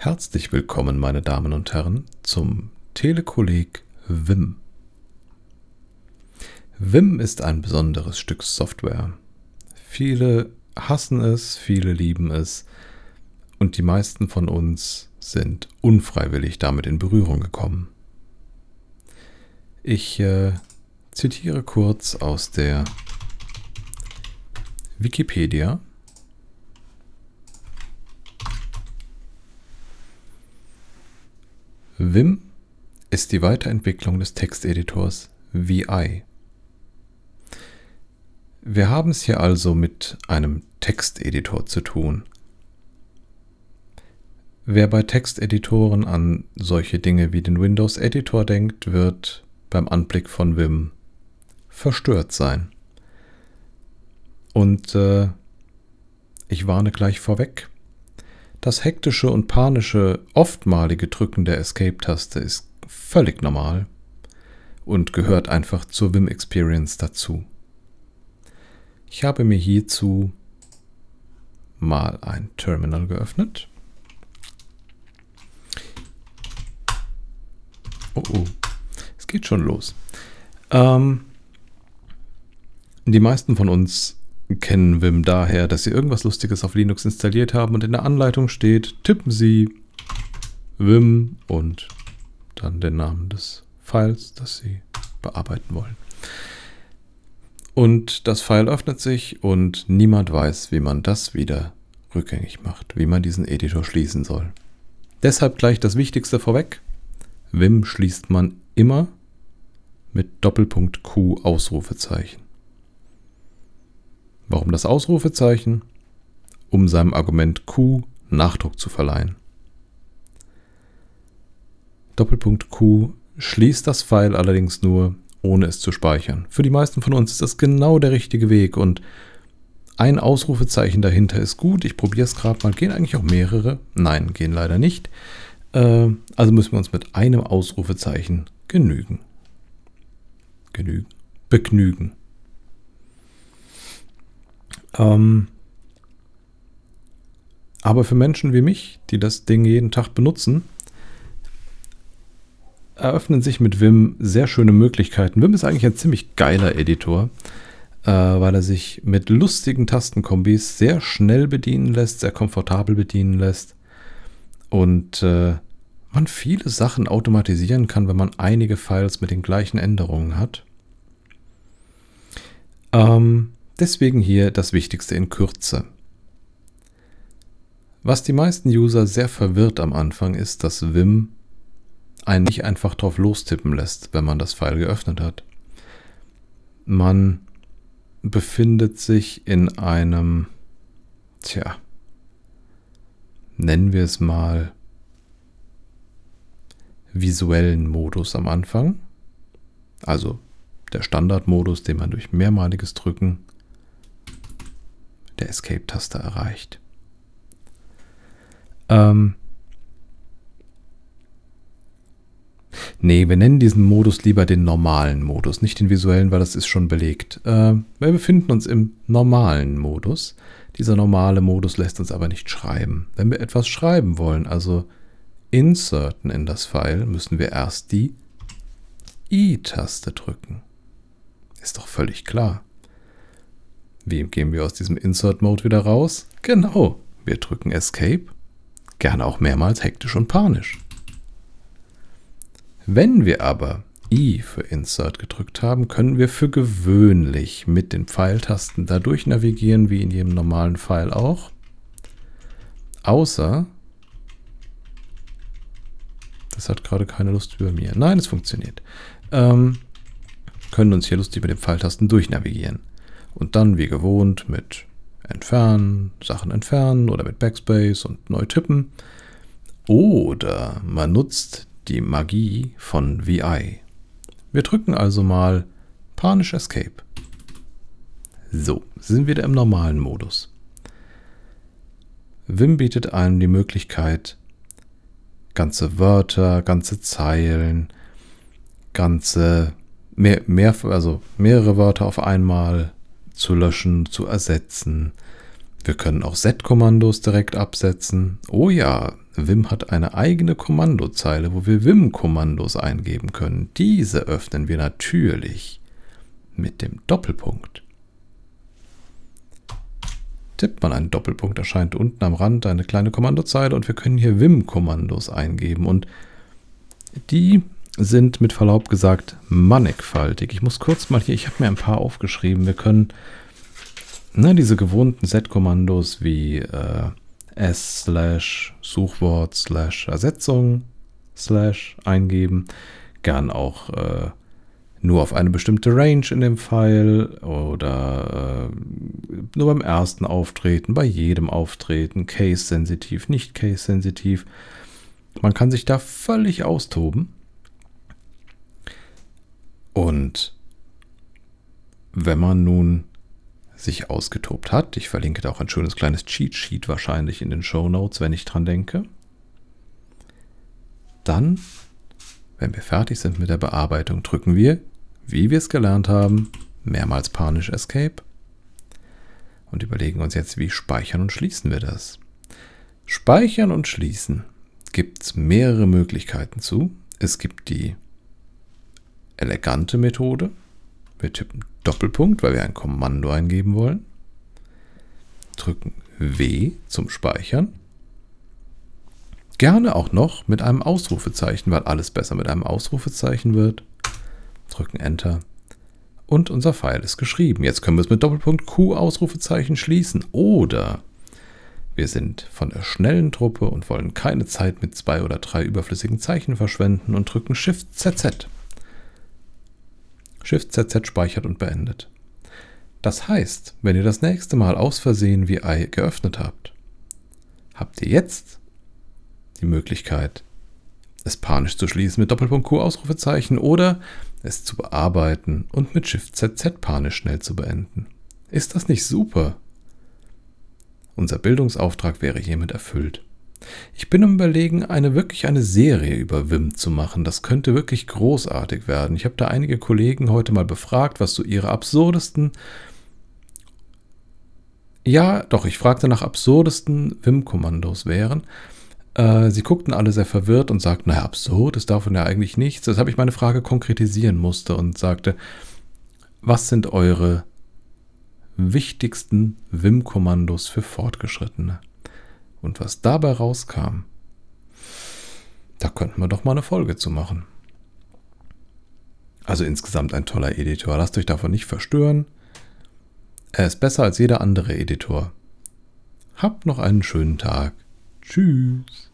Herzlich willkommen, meine Damen und Herren, zum Telekolleg Vim. Vim ist ein besonderes Stück Software. Viele hassen es, viele lieben es und die meisten von uns sind unfreiwillig damit in Berührung gekommen. Ich äh, zitiere kurz aus der Wikipedia. Vim ist die Weiterentwicklung des Texteditors VI. Wir haben es hier also mit einem Texteditor zu tun. Wer bei Texteditoren an solche Dinge wie den Windows Editor denkt, wird beim Anblick von Vim verstört sein. Und äh, ich warne gleich vorweg, das hektische und panische, oftmalige Drücken der Escape-Taste ist völlig normal und gehört einfach zur Vim Experience dazu. Ich habe mir hierzu mal ein Terminal geöffnet. Oh oh, es geht schon los. Ähm, die meisten von uns kennen Vim daher, dass sie irgendwas Lustiges auf Linux installiert haben und in der Anleitung steht, tippen Sie Vim und dann den Namen des Files, das Sie bearbeiten wollen. Und das File öffnet sich und niemand weiß, wie man das wieder rückgängig macht, wie man diesen Editor schließen soll. Deshalb gleich das Wichtigste vorweg. Vim schließt man immer mit Doppelpunkt Q Ausrufezeichen. Warum das Ausrufezeichen? Um seinem Argument Q Nachdruck zu verleihen. Doppelpunkt Q schließt das File allerdings nur, ohne es zu speichern. Für die meisten von uns ist das genau der richtige Weg und ein Ausrufezeichen dahinter ist gut. Ich probiere es gerade mal. Gehen eigentlich auch mehrere? Nein, gehen leider nicht. Äh, also müssen wir uns mit einem Ausrufezeichen genügen. Genügen? Begnügen. Ähm, aber für Menschen wie mich, die das Ding jeden Tag benutzen, eröffnen sich mit Vim sehr schöne Möglichkeiten. Vim ist eigentlich ein ziemlich geiler Editor, äh, weil er sich mit lustigen Tastenkombis sehr schnell bedienen lässt, sehr komfortabel bedienen lässt und äh, man viele Sachen automatisieren kann, wenn man einige Files mit den gleichen Änderungen hat. Ähm, Deswegen hier das Wichtigste in Kürze. Was die meisten User sehr verwirrt am Anfang ist, dass Vim einen nicht einfach drauf lostippen lässt, wenn man das File geöffnet hat. Man befindet sich in einem, tja, nennen wir es mal visuellen Modus am Anfang. Also der Standardmodus, den man durch mehrmaliges Drücken der Escape-Taste erreicht. Ähm nee, wir nennen diesen Modus lieber den normalen Modus, nicht den visuellen, weil das ist schon belegt. Äh, wir befinden uns im normalen Modus. Dieser normale Modus lässt uns aber nicht schreiben. Wenn wir etwas schreiben wollen, also inserten in das File, müssen wir erst die I-Taste drücken. Ist doch völlig klar. Wie gehen wir aus diesem Insert-Mode wieder raus? Genau, wir drücken Escape, gerne auch mehrmals hektisch und panisch. Wenn wir aber I für Insert gedrückt haben, können wir für gewöhnlich mit den Pfeiltasten dadurch navigieren, wie in jedem normalen Pfeil auch. Außer, das hat gerade keine Lust über mir. Nein, es funktioniert. Ähm, können uns hier lustig mit den Pfeiltasten durchnavigieren. Und dann wie gewohnt mit Entfernen, Sachen entfernen oder mit Backspace und neu tippen. Oder man nutzt die Magie von VI. Wir drücken also mal Panisch Escape. So, sind wir wieder im normalen Modus. Vim bietet einem die Möglichkeit, ganze Wörter, ganze Zeilen, ganze mehr, mehr, also mehrere Wörter auf einmal zu löschen, zu ersetzen. Wir können auch Z-Kommandos direkt absetzen. Oh ja, Vim hat eine eigene Kommandozeile, wo wir Vim-Kommandos eingeben können. Diese öffnen wir natürlich mit dem Doppelpunkt. Tippt man einen Doppelpunkt, erscheint unten am Rand eine kleine Kommandozeile und wir können hier Vim-Kommandos eingeben und die sind mit Verlaub gesagt mannigfaltig. Ich muss kurz mal hier, ich habe mir ein paar aufgeschrieben. Wir können ne, diese gewohnten Set-Kommandos wie äh, s slash Suchwort slash Ersetzung slash eingeben. Gern auch äh, nur auf eine bestimmte Range in dem File oder äh, nur beim ersten Auftreten, bei jedem Auftreten, case-sensitiv, nicht case-sensitiv. Man kann sich da völlig austoben. Und wenn man nun sich ausgetobt hat, ich verlinke da auch ein schönes kleines Cheat Sheet wahrscheinlich in den Show Notes, wenn ich dran denke, dann, wenn wir fertig sind mit der Bearbeitung, drücken wir, wie wir es gelernt haben, mehrmals panisch Escape und überlegen uns jetzt, wie speichern und schließen wir das. Speichern und schließen gibt es mehrere Möglichkeiten zu. Es gibt die elegante Methode. Wir tippen Doppelpunkt, weil wir ein Kommando eingeben wollen. Drücken W zum Speichern. Gerne auch noch mit einem Ausrufezeichen, weil alles besser mit einem Ausrufezeichen wird. Drücken Enter. Und unser Pfeil ist geschrieben. Jetzt können wir es mit Doppelpunkt Q Ausrufezeichen schließen. Oder wir sind von der schnellen Truppe und wollen keine Zeit mit zwei oder drei überflüssigen Zeichen verschwenden und drücken Shift ZZ. Shift ZZ speichert und beendet. Das heißt, wenn ihr das nächste Mal aus Versehen VI geöffnet habt, habt ihr jetzt die Möglichkeit, es panisch zu schließen mit Doppelpunkt Q Ausrufezeichen oder es zu bearbeiten und mit Shift ZZ panisch schnell zu beenden. Ist das nicht super? Unser Bildungsauftrag wäre hiermit erfüllt. Ich bin am überlegen, eine wirklich eine Serie über Wim zu machen. Das könnte wirklich großartig werden. Ich habe da einige Kollegen heute mal befragt, was so ihre absurdesten ja, doch, ich fragte nach absurdesten Wim-Kommandos wären. Äh, sie guckten alle sehr verwirrt und sagten, naja, absurd ist davon ja eigentlich nichts. Das habe ich meine Frage konkretisieren musste und sagte, was sind eure wichtigsten Wim-Kommandos für Fortgeschrittene? Und was dabei rauskam, da könnten wir doch mal eine Folge zu machen. Also insgesamt ein toller Editor. Lasst euch davon nicht verstören. Er ist besser als jeder andere Editor. Habt noch einen schönen Tag. Tschüss.